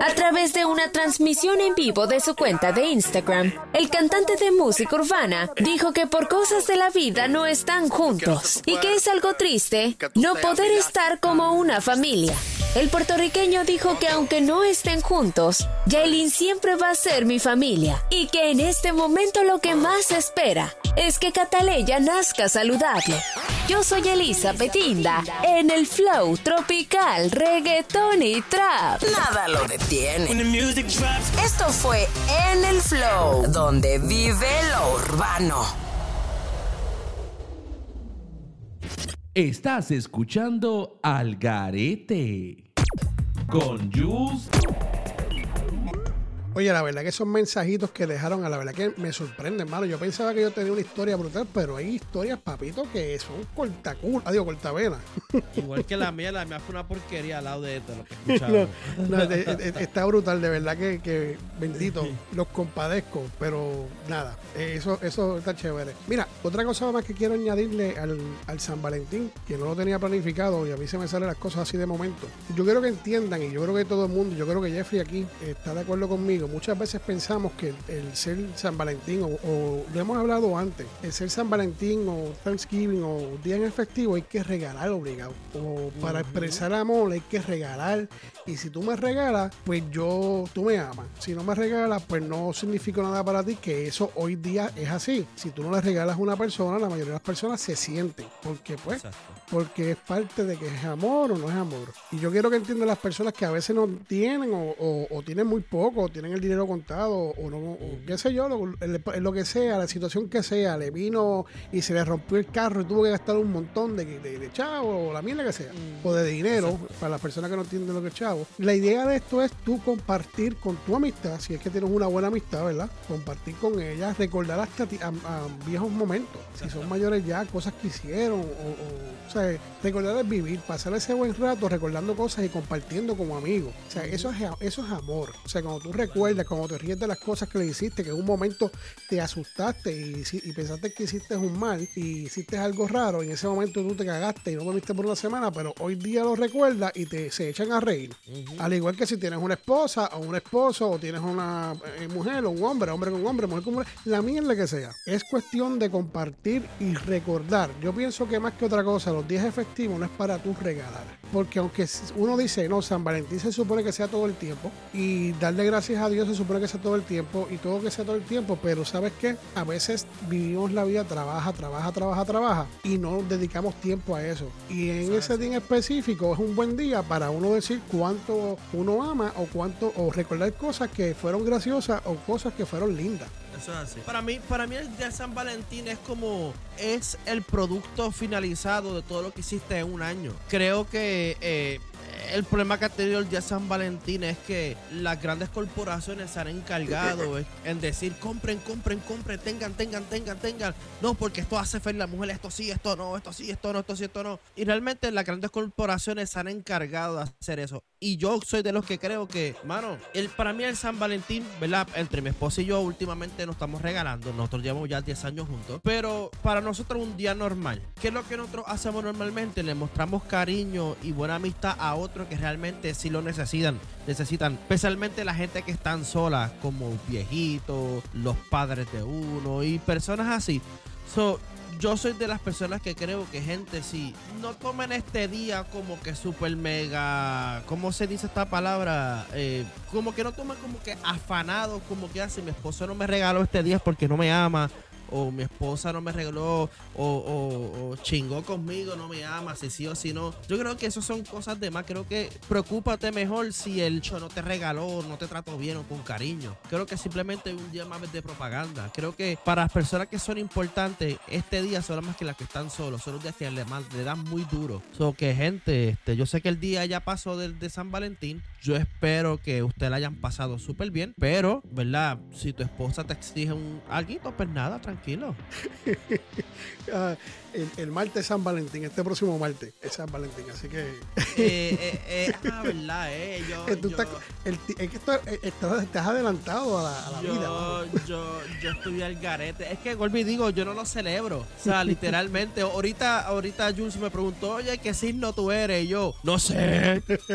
A través de una transmisión en vivo de su cuenta de Instagram, el cantante de música urbana dijo que por cosas de la vida no están juntos y que es algo triste no poder estar como una familia. El puertorriqueño dijo que aunque no estén juntos, Yailin siempre va a ser mi familia y que en este momento lo que más espera es que Cataleya nazca saludable. Yo soy Elisa Petinda en el flow tropical, reggaetón y trap. Nada lo detiene. Esto fue En el Flow, donde vive lo urbano. Estás escuchando Al Garete con Jules. Oye, la verdad que esos mensajitos que dejaron, a la verdad que me sorprenden, hermano. Yo pensaba que yo tenía una historia brutal, pero hay historias, papito, que son cortacul, adiós, cortavena. *laughs* Igual que la mía, la mía fue una porquería al lado de esto, lo que *laughs* No, no, está brutal, de verdad que, que bendito, los compadezco, pero nada, eh, eso, eso está chévere. Mira, otra cosa más que quiero añadirle al, al San Valentín, que no lo tenía planificado y a mí se me salen las cosas así de momento. Yo quiero que entiendan, y yo creo que todo el mundo, yo creo que Jeffrey aquí está de acuerdo conmigo, muchas veces pensamos que el ser San Valentín, o, o lo hemos hablado antes, el ser San Valentín o Thanksgiving o día en efectivo hay que regalar obligado. O para expresar amor hay que regalar. Y si tú me regalas, pues yo, tú me amas. Si no me regalas, pues no significa nada para ti, que eso hoy día es así. Si tú no le regalas a una persona, la mayoría de las personas se sienten. Porque pues, porque es parte de que es amor o no es amor. Y yo quiero que entiendan las personas que a veces no tienen o, o- o tienen muy poco, o tienen el dinero contado, o no, o qué sé yo, lo, lo que sea, la situación que sea, le vino y se le rompió el carro y tuvo que gastar un montón de, de, de chavo o la mierda que sea, o de dinero, para las personas que no entienden lo que es chavo. La idea de esto es tú compartir con tu amistad, si es que tienes una buena amistad, ¿verdad? Compartir con ella, recordar hasta a, a viejos momentos, si son mayores ya, cosas que hicieron, o, o, recordar es vivir, pasar ese buen rato recordando cosas y compartiendo como amigos. O sea, eso es, eso es amor. O sea, cuando tú recuerdas, cuando te ríes de las cosas que le hiciste, que en un momento te asustaste y, y pensaste que hiciste un mal y hiciste algo raro, y en ese momento tú te cagaste y no comiste por una semana, pero hoy día lo recuerdas y te se echan a reír. Al igual que si tienes una esposa o un esposo o tienes una eh, mujer o un hombre, hombre con hombre, mujer con mujer, la mierda que sea. Es cuestión de compartir y recordar. Yo pienso que más que otra cosa, los días efectivos no es para tú regalar. Porque aunque uno dice, no, San Valentín se supone que sea todo el tiempo y darle gracias a Dios se supone que sea todo el tiempo y todo que sea todo el tiempo, pero ¿sabes qué? A veces vivimos la vida, trabaja, trabaja, trabaja, trabaja y no dedicamos tiempo a eso. Y en ese día en específico es un buen día para uno decir cuánto uno ama o cuánto, o recordar cosas que fueron graciosas o cosas que fueron lindas. Eso es así. Para mí, para mí el día de San Valentín es como es el producto finalizado de todo lo que hiciste en un año. Creo que eh, el problema que ha tenido el día San Valentín es que las grandes corporaciones se han encargado *laughs* en decir compren, compren, compren, tengan, tengan, tengan, tengan. No, porque esto hace feliz a la mujer, esto sí, esto no, esto sí, esto no, esto sí, esto no. Y realmente las grandes corporaciones se han encargado de hacer eso. Y yo soy de los que creo que, mano, el, para mí el San Valentín, ¿verdad? Entre mi esposa y yo últimamente nos estamos regalando. Nosotros llevamos ya 10 años juntos. Pero para nosotros un día normal. ¿Qué es lo que nosotros hacemos normalmente? Le mostramos cariño y buena amistad a otros que realmente sí lo necesitan. Necesitan. Especialmente la gente que están solas, como viejitos, los padres de uno y personas así. So, yo soy de las personas que creo que gente si no tomen este día como que super mega, ¿cómo se dice esta palabra? Eh, como que no tomen como que afanado, como que hace mi esposo no me regaló este día porque no me ama. O mi esposa no me regaló, o, chingó conmigo, no me ama, si sí o si no. Yo creo que eso son cosas de más. Creo que preocúpate mejor si el show no te regaló, no te trató bien o con cariño. Creo que simplemente un día más de propaganda. Creo que para las personas que son importantes, este día son las más que las que están solos. Son los días que le, dan muy duro. So que gente, este, yo sé que el día ya pasó del de San Valentín. Yo espero que ustedes la hayan pasado súper bien. Pero, ¿verdad? Si tu esposa te exige un algo, pues nada, tranquilo. *laughs* Ah, el, el martes es San Valentín, este próximo martes es San Valentín, así que. Eh, eh, eh, ah, verdad, eh. Yo, *laughs* estás- el es que esto- eh, estás, estás adelantado a la, a la yo, vida. yo, yo estoy al garete. Es que, y digo, yo no lo celebro. O sea, *laughs* literalmente, ahorita, ahorita Jules me preguntó, oye, ¿qué signo tú eres? Y yo, no sé. *laughs*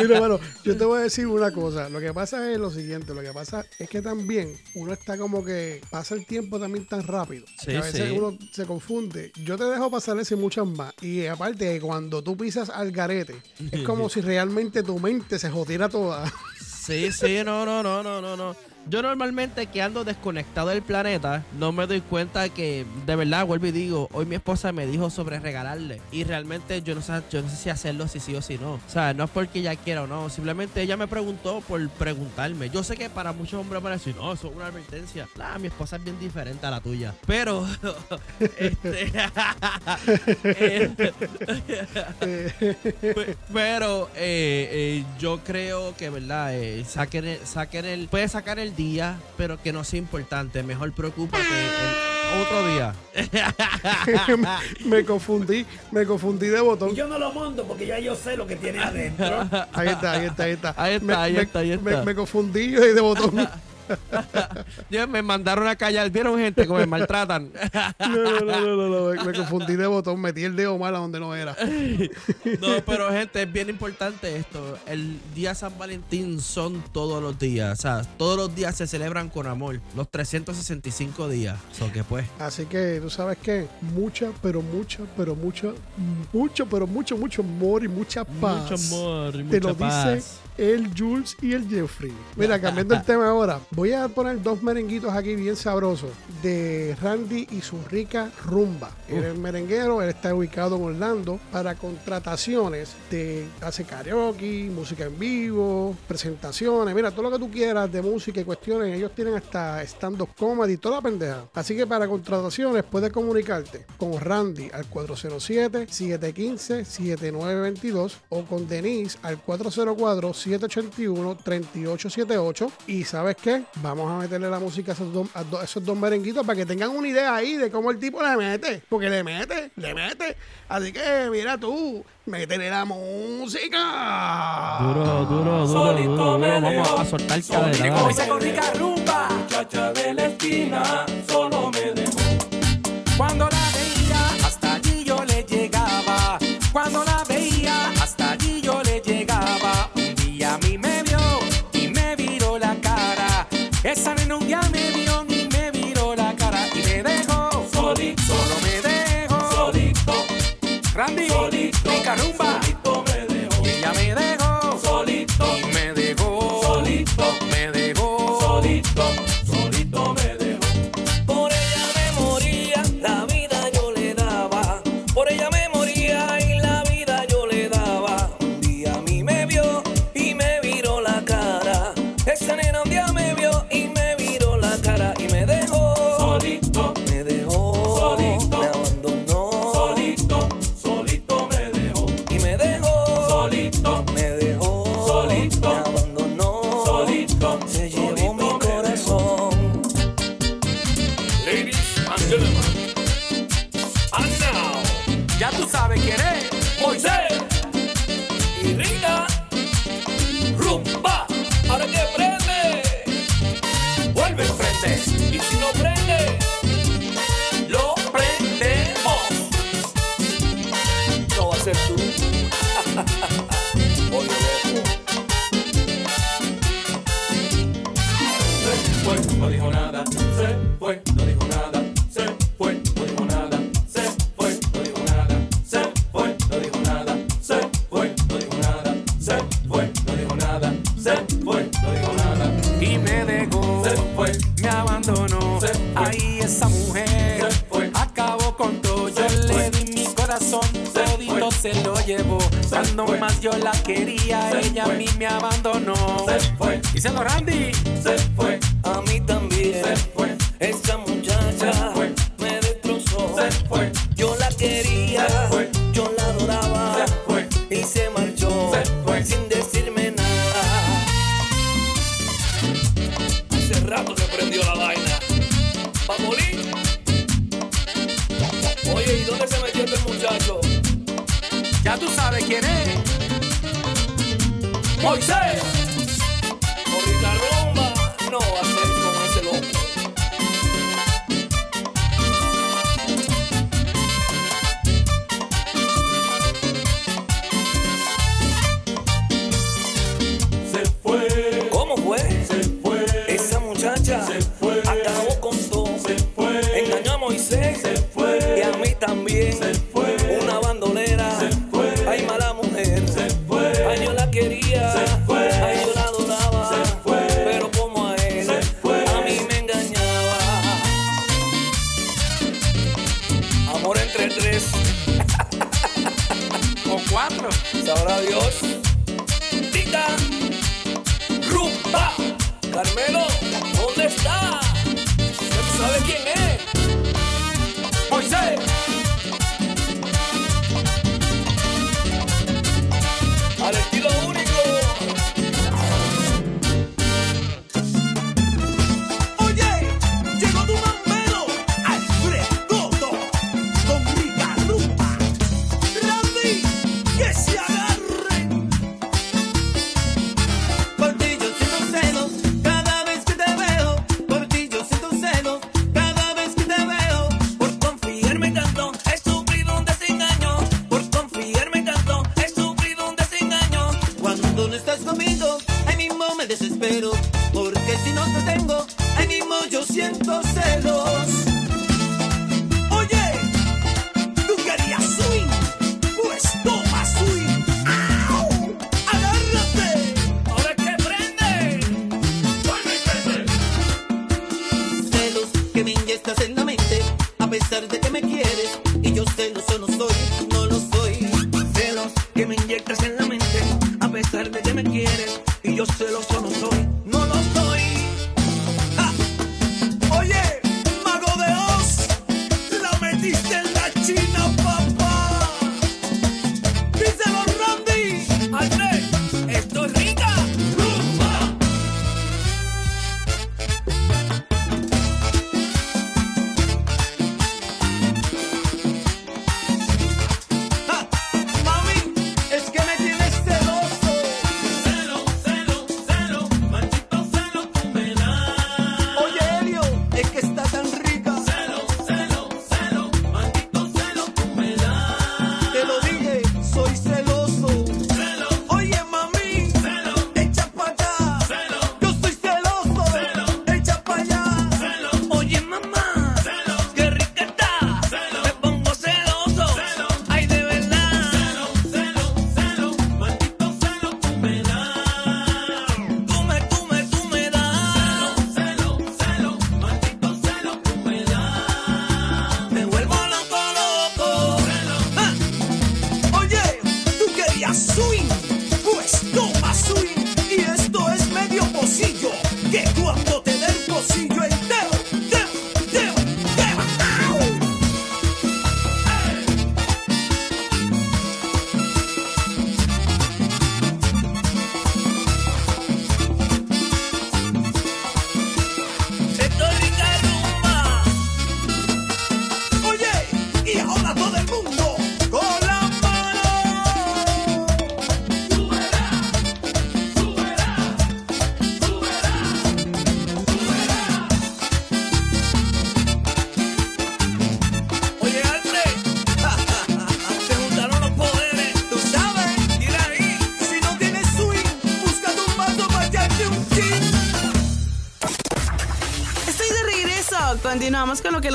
Mira, bueno, yo te voy a decir una cosa. Lo que pasa es lo siguiente: lo que pasa es que también uno está como que pasa el tiempo también tan rápido. Sí, que a veces sí. uno se confunde. Yo te dejo pasar ese y muchas más. Y aparte, cuando tú pisas al garete, es como *laughs* si realmente tu mente se jodiera toda. Sí, sí, no, no, no, no, no, no. Yo normalmente que ando desconectado del planeta, no me doy cuenta que, de verdad, vuelvo y digo, hoy mi esposa me dijo sobre regalarle. Y realmente yo no sé, yo no sé si hacerlo si sí o si no. O sea, no es porque ella quiera o no. Simplemente ella me preguntó por preguntarme. Yo sé que para muchos hombres van a decir, no, eso es una advertencia. Nah, mi esposa es bien diferente a la tuya. Pero, *laughs* este, Pe- *laughs* *laughs* Pero eh, eh, yo creo que, ¿verdad? Eh, saquen, saquen el. Puede sacar el día, pero que no sea importante. Mejor preocúpate el otro día. *laughs* me confundí, me confundí de botón. Yo no lo monto porque ya yo sé lo que tiene adentro. *laughs* Ahí está, ahí está, ahí está. Ahí está, Me- ahí me- está, ahí me- está. Me, confundí de botón. *laughs* *laughs* Ya me mandaron a callar. ¿Vieron gente cómo me maltratan? *laughs* No, no, no, no, no, no, me, me confundí de botón, metí el dedo mal a donde no era. No, pero gente, es bien importante esto. El día San Valentín son todos los días. O sea, todos los días se celebran con amor. Los 365 días. So que pues. Así que tú sabes que mucha, pero mucha, pero mucha, mucho, pero mucho, mucho amor y mucha paz. Mucho amor y Te lo mucha dice paz. El Jules y el Jeffrey. Mira, cambiando el tema ahora, voy a poner dos merenguitos aquí bien sabrosos de Randy y su rica rumba. Él es merenguero, él está ubicado en Orlando para contrataciones de hace karaoke, música en vivo, presentaciones, mira, todo lo que tú quieras de música y cuestiones, ellos tienen hasta stand-up comedy, toda la pendeja. Así que para contrataciones puedes comunicarte con Randy al 407-715-7922 o con Denise al 404-781-3878. Y sabes qué? Vamos a meterle la música a esos, dos, a esos dos merenguitos para que tengan una idea ahí de cómo el tipo le mete. Porque le mete, le mete. Así que mira tú, métele la música. Duro, duro, duro, duro, duro. Vamos a soltar cadera. dale. con rica rumba. Muchacha de la esquina solo me dejó. Cuando la Moisés. Con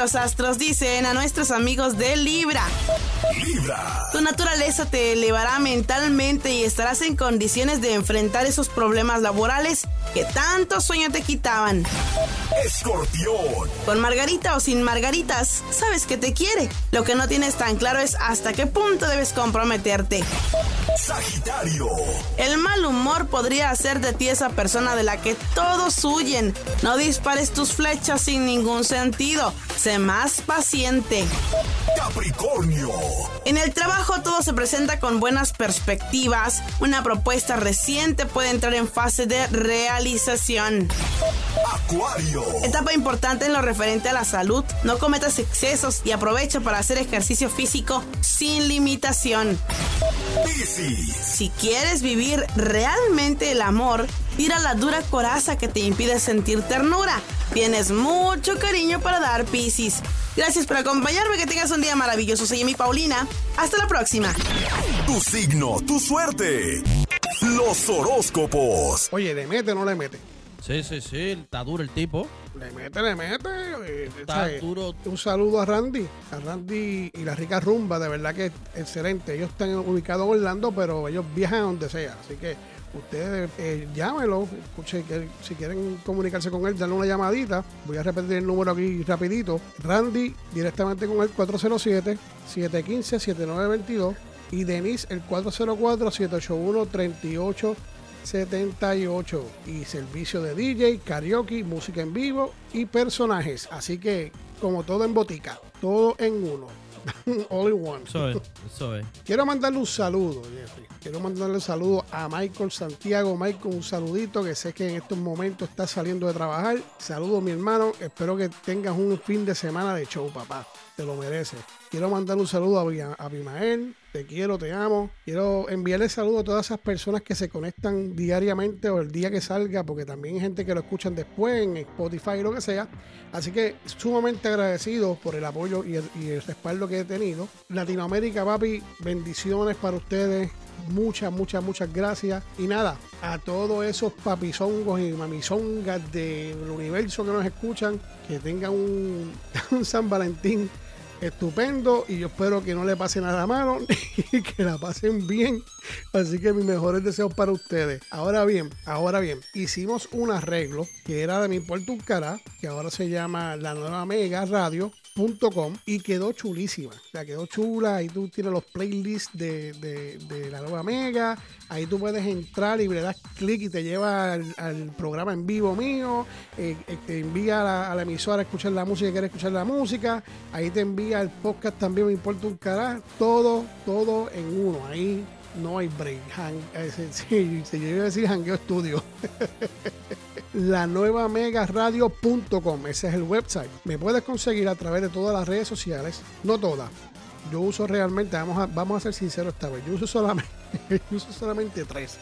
los astros dicen a nuestros amigos de Libra. Libra. Tu naturaleza te elevará mentalmente y estarás en condiciones de enfrentar esos problemas laborales que tanto sueño te quitaban. Escorpión. Con Margarita o sin Margaritas, sabes que te quiere. Lo que no tienes tan claro es hasta qué punto debes comprometerte. Sagitario. El mal humor podría hacer de ti esa persona de la que todos huyen. No dispares tus flechas sin ningún sentido. Sé más paciente. Capricornio. En el trabajo todo se presenta con buenas perspectivas. Una propuesta reciente puede entrar en fase de realización. Acuario. Etapa importante en lo referente a la salud. No cometas excesos y aprovecha para hacer ejercicio físico sin limitación. Piscis. Si quieres vivir realmente el amor, tira la dura coraza que te impide sentir ternura. Tienes mucho cariño para dar, Piscis. Gracias por acompañarme, que tengas un día maravilloso. Soy mi Paulina. Hasta la próxima. Tu signo, tu suerte. Los horóscopos. Oye, ¿le mete o no le mete? Sí, sí, sí, está duro el tipo. Le mete, le mete. eh, Está ¿sabes? duro. Un saludo a Randy, a Randy y la rica rumba, de verdad que es excelente. Ellos están ubicados en Orlando, pero ellos viajan a donde sea. Así que ustedes eh, llámelo, escuchen que si quieren comunicarse con él, denle una llamadita. Voy a repetir el número aquí rapidito. Randy directamente con el 407-715-7922 y Denise el 404-781-38 78 y servicio de DJ, karaoke, música en vivo y personajes. Así que, como todo en botica, todo en uno. *laughs* All in one. Eso es. Quiero mandarle un saludo, Jeffrey. Quiero mandarle un saludo a Michael Santiago. Michael, un saludito que sé que en estos momentos está saliendo de trabajar. Saludo, mi hermano. Espero que tengas un fin de semana de show, papá. Te lo mereces. Quiero mandar un saludo a Abimael. Te quiero, te amo. Quiero enviarle saludo a todas esas personas que se conectan diariamente o el día que salga, porque también hay gente que lo escuchan después en Spotify o lo que sea. Así que sumamente agradecido por el apoyo y el, y respaldo que he tenido. Latinoamérica, papi, bendiciones para ustedes. Muchas, muchas, muchas gracias. Y nada, a todos esos papizongos y mamizongas del universo que nos escuchan, que tengan un *laughs* San Valentín estupendo y yo espero que no le pase nada malo *laughs* y que la pasen bien. Así que mis mejores deseos para ustedes. Ahora bien, ahora bien, hicimos un arreglo que era de mi Puerto Cará, que ahora se llama la nueva Mega Radio. Y quedó chulísima. O quedó chula. Ahí tú tienes los playlists de, de- de la nueva Mega. Ahí tú puedes entrar y le das clic y te lleva al, programa en vivo mío. Eh, eh, te envía a la, emisora a escuchar la música, quieres escuchar la música. Ahí te envía el podcast también, me importa un carajo. Todo, todo en uno. Ahí no hay break. Eh, se- *laughs* yo iba a decir Hangueo Studio. *laughs* la nueva megaradio.com. Ese es el website. Me puedes conseguir a través de todas las redes sociales. No todas. Yo uso realmente, vamos a, vamos a ser sinceros esta vez. Yo uso solamente, *laughs* yo uso solamente tres.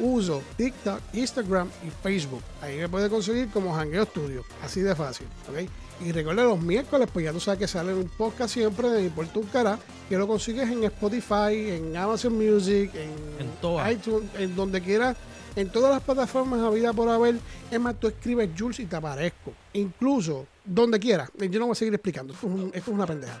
Uso TikTok, Instagram y Facebook. Ahí me puedes conseguir como Hangueo Studio. Así de fácil. ¿ok? Y recuerda los miércoles, pues ya tú sabes que sale un podcast siempre de Puerto Un Cara, que lo consigues en Spotify, en Amazon Music, en, En todas. iTunes, en donde quieras, en todas las plataformas habida por haber. Es más, tú escribes Jules y te aparezco. Incluso donde quiera. Yo no voy a seguir explicando. Esto es, un- esto es una pendeja.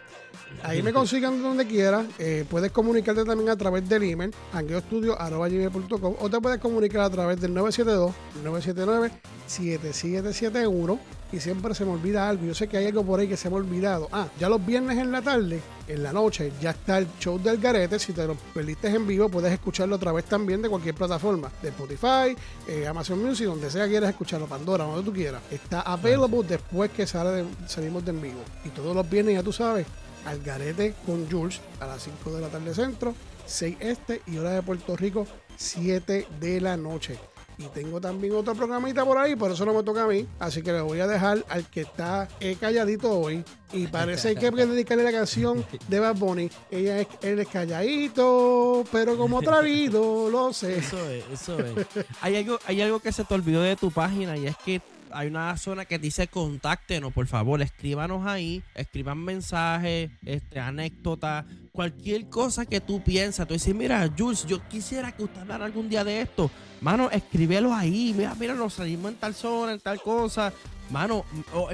Ahí me consigan donde quiera. Eh, puedes comunicarte también a través del email, hangueostudio.com o te puedes comunicar a través del 972-979-7771. Y siempre se me olvida algo. Yo sé que hay algo por ahí que se me ha olvidado. Ah, ya los viernes en la tarde, en la noche, ya está el show del garete. Si te lo perdiste en vivo, puedes escucharlo a través también de cualquier plataforma. De Spotify, eh, Amazon Music, donde sea quieras escucharlo. Pandora, donde tú quieras. Está available después que sale de- salimos de en vivo. Y todos los viernes, ya tú sabes, al garete con Jules a las 5 de la tarde centro, 6 este y hora de Puerto Rico, 7 de la noche. Y tengo también otro programita por ahí, por eso no me toca a mí. Así que le voy a dejar al que está eh, calladito hoy. Y parece que hay que dedicarle la canción de Bad Bunny. Ella es, él es calladito, pero como atrevido, lo sé. *laughs* Eso es, eso es. Hay algo, hay algo que se te olvidó de tu página y es que hay una zona que dice contáctenos, por favor, escríbanos ahí, escriban mensajes, este, anécdotas, cualquier cosa que tú piensas. Tú dices, mira, Jules, yo quisiera que usted hablara algún día de esto. Mano, escríbelo ahí. Mira, mira, nos salimos en tal zona, en tal cosa. Mano,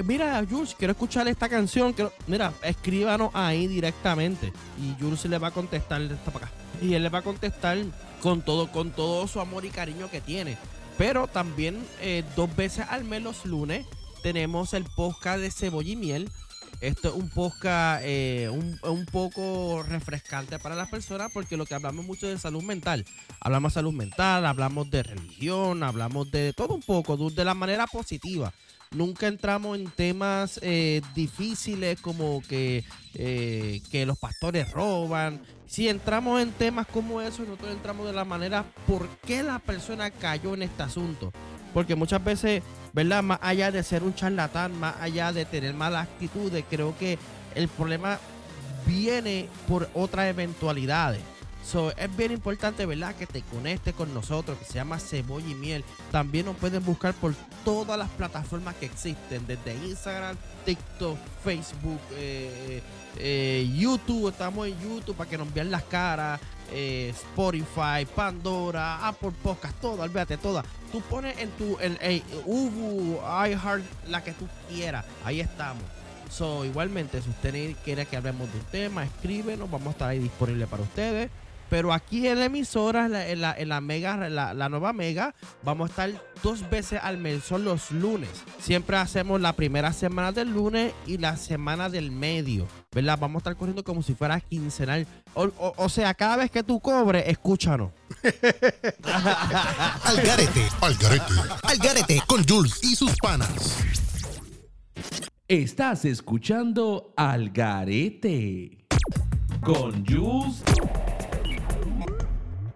mira, Jules, quiero escuchar esta canción. quiero- mira, escríbanos ahí directamente. Y Jules le va a contestar, está para acá. Y él le va a contestar con todo, con todo su amor y cariño que tiene. Pero también eh, dos veces al mes los lunes tenemos el podcast de cebolla y miel. Esto es un podcast eh, un, un poco refrescante para las personas porque lo que hablamos mucho de salud mental. Hablamos de salud mental, hablamos de religión, hablamos de todo un poco, de, de la manera positiva. Nunca entramos en temas eh, difíciles como que, eh, que los pastores roban. Si entramos en temas como eso, nosotros entramos de la manera por qué la persona cayó en este asunto. Porque muchas veces, ¿verdad? Más allá de ser un charlatán, más allá de tener malas actitudes, creo que el problema viene por otras eventualidades. So, es bien importante, ¿verdad? Que te conectes con nosotros, que se llama Cebolla y Miel. También nos pueden buscar por todas las plataformas que existen, desde Instagram, TikTok, Facebook, eh, eh, YouTube. Estamos en YouTube para que nos vean las caras. eh, Spotify, Pandora, Apple Podcast, todo, olvídate, todas. Tú pones en tu, en Ubu, iHeart, la que tú quieras. Ahí estamos. So, igualmente, si usted quiere que hablemos de un tema, escríbenos, vamos a estar ahí disponible para ustedes. Pero aquí en la emisora, en la, en la, en la mega, la, la nueva mega, vamos a estar dos veces al mes, son los lunes. Siempre hacemos la primera semana del lunes y la semana del medio, ¿verdad? Vamos a estar corriendo como si fuera quincenal. O, o- o sea, cada vez que tú cobres, escúchanos. *laughs* Algarete, Algarete, Algarete con Jules y sus panas. Estás escuchando Al Garete con Jules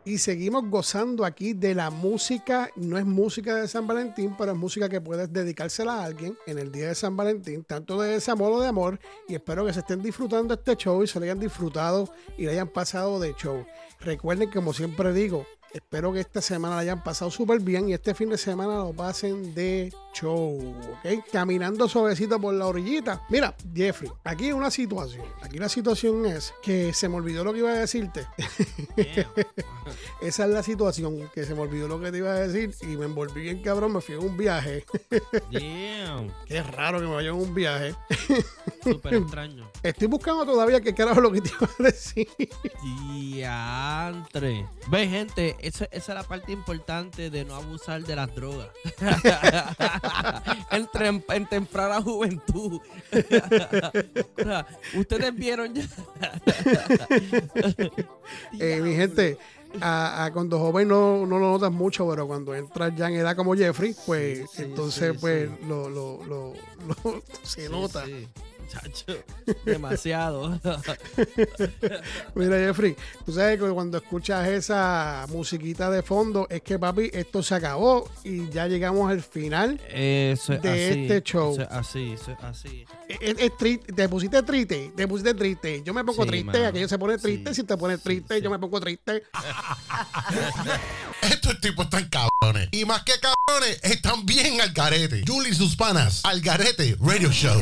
Y seguimos gozando aquí de la música. No es música de San Valentín, pero es música que puedes dedicársela a alguien en el día de San Valentín, tanto de desamor o de amor. Y espero que se estén disfrutando este show y se lo hayan disfrutado y le hayan pasado de show. Recuerden, como siempre digo, espero que esta semana la hayan pasado súper bien y este fin de semana lo pasen de show, ¿ok? Caminando suavecito por la orillita. Mira, Jeffrey, aquí una situación. Aquí la situación es que se me olvidó lo que iba a decirte. *laughs* Esa es la situación, que se me olvidó lo que te iba a decir y me envolví bien cabrón, me fui en un viaje. Damn. *laughs* Qué raro que me vaya en un viaje. *laughs* Súper extraño. Estoy buscando todavía qué carajo lo que te iba a decir. Diantre. Ve, gente, esa, esa es la parte importante de no abusar de las drogas. *laughs* en, trem- en temprana juventud. *laughs* Ustedes vieron ya. *laughs* Eh, mi gente, a, a cuando joven no, no lo notas mucho, pero cuando entras ya en edad como Jeffrey, pues entonces sí, pues Lo, lo, lo, lo- se Sí, nota. Chacho, demasiado. *laughs* Mira, Jeffrey, tú sabes que cuando escuchas esa musiquita de fondo, es que papi, esto se acabó y ya llegamos al final Eso es de así, este show. eso es así, eso es así. Es, es triste, te pusiste triste, te pusiste triste. Yo me pongo Sí, triste, mano. aquello se pone triste. si te pones triste, yo me pongo triste. *laughs* Estos tipos están cabrones. Y más que cabrones, están bien al garete. Julie y sus panas, al garete Radio Show.